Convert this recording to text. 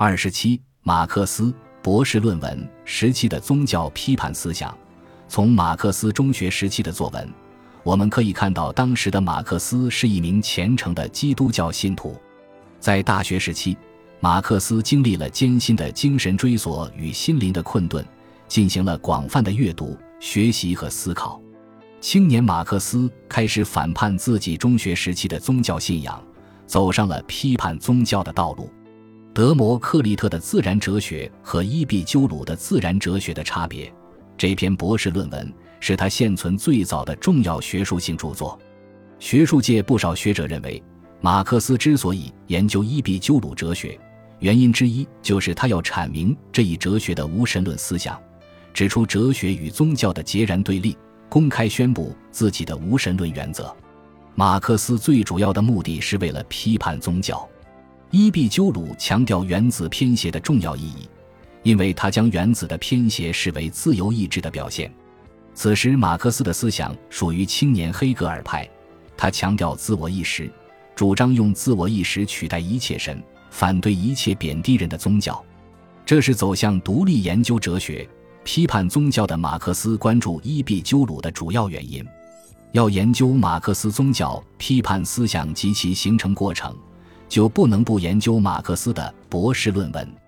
二十七，马克思博士论文时期的宗教批判思想。从马克思中学时期的作文，我们可以看到，当时的马克思是一名虔诚的基督教信徒。在大学时期，马克思经历了艰辛的精神追索与心灵的困顿，进行了广泛的阅读、学习和思考。青年马克思开始反叛自己中学时期的宗教信仰，走上了批判宗教的道路。德摩克利特的自然哲学和伊壁鸠鲁的自然哲学的差别。这篇博士论文是他现存最早的重要学术性著作。学术界不少学者认为，马克思之所以研究伊壁鸠鲁哲学，原因之一就是他要阐明这一哲学的无神论思想，指出哲学与宗教的截然对立，公开宣布自己的无神论原则。马克思最主要的目的是为了批判宗教。伊壁鸠鲁强调原子偏斜的重要意义。因为他将原子的偏斜视为自由意志的表现，此时马克思的思想属于青年黑格尔派，他强调自我意识，主张用自我意识取代一切神，反对一切贬低人的宗教，这是走向独立研究哲学、批判宗教的马克思关注伊壁鸠鲁的主要原因。要研究马克思宗教批判思想及其形成过程，就不能不研究马克思的博士论文。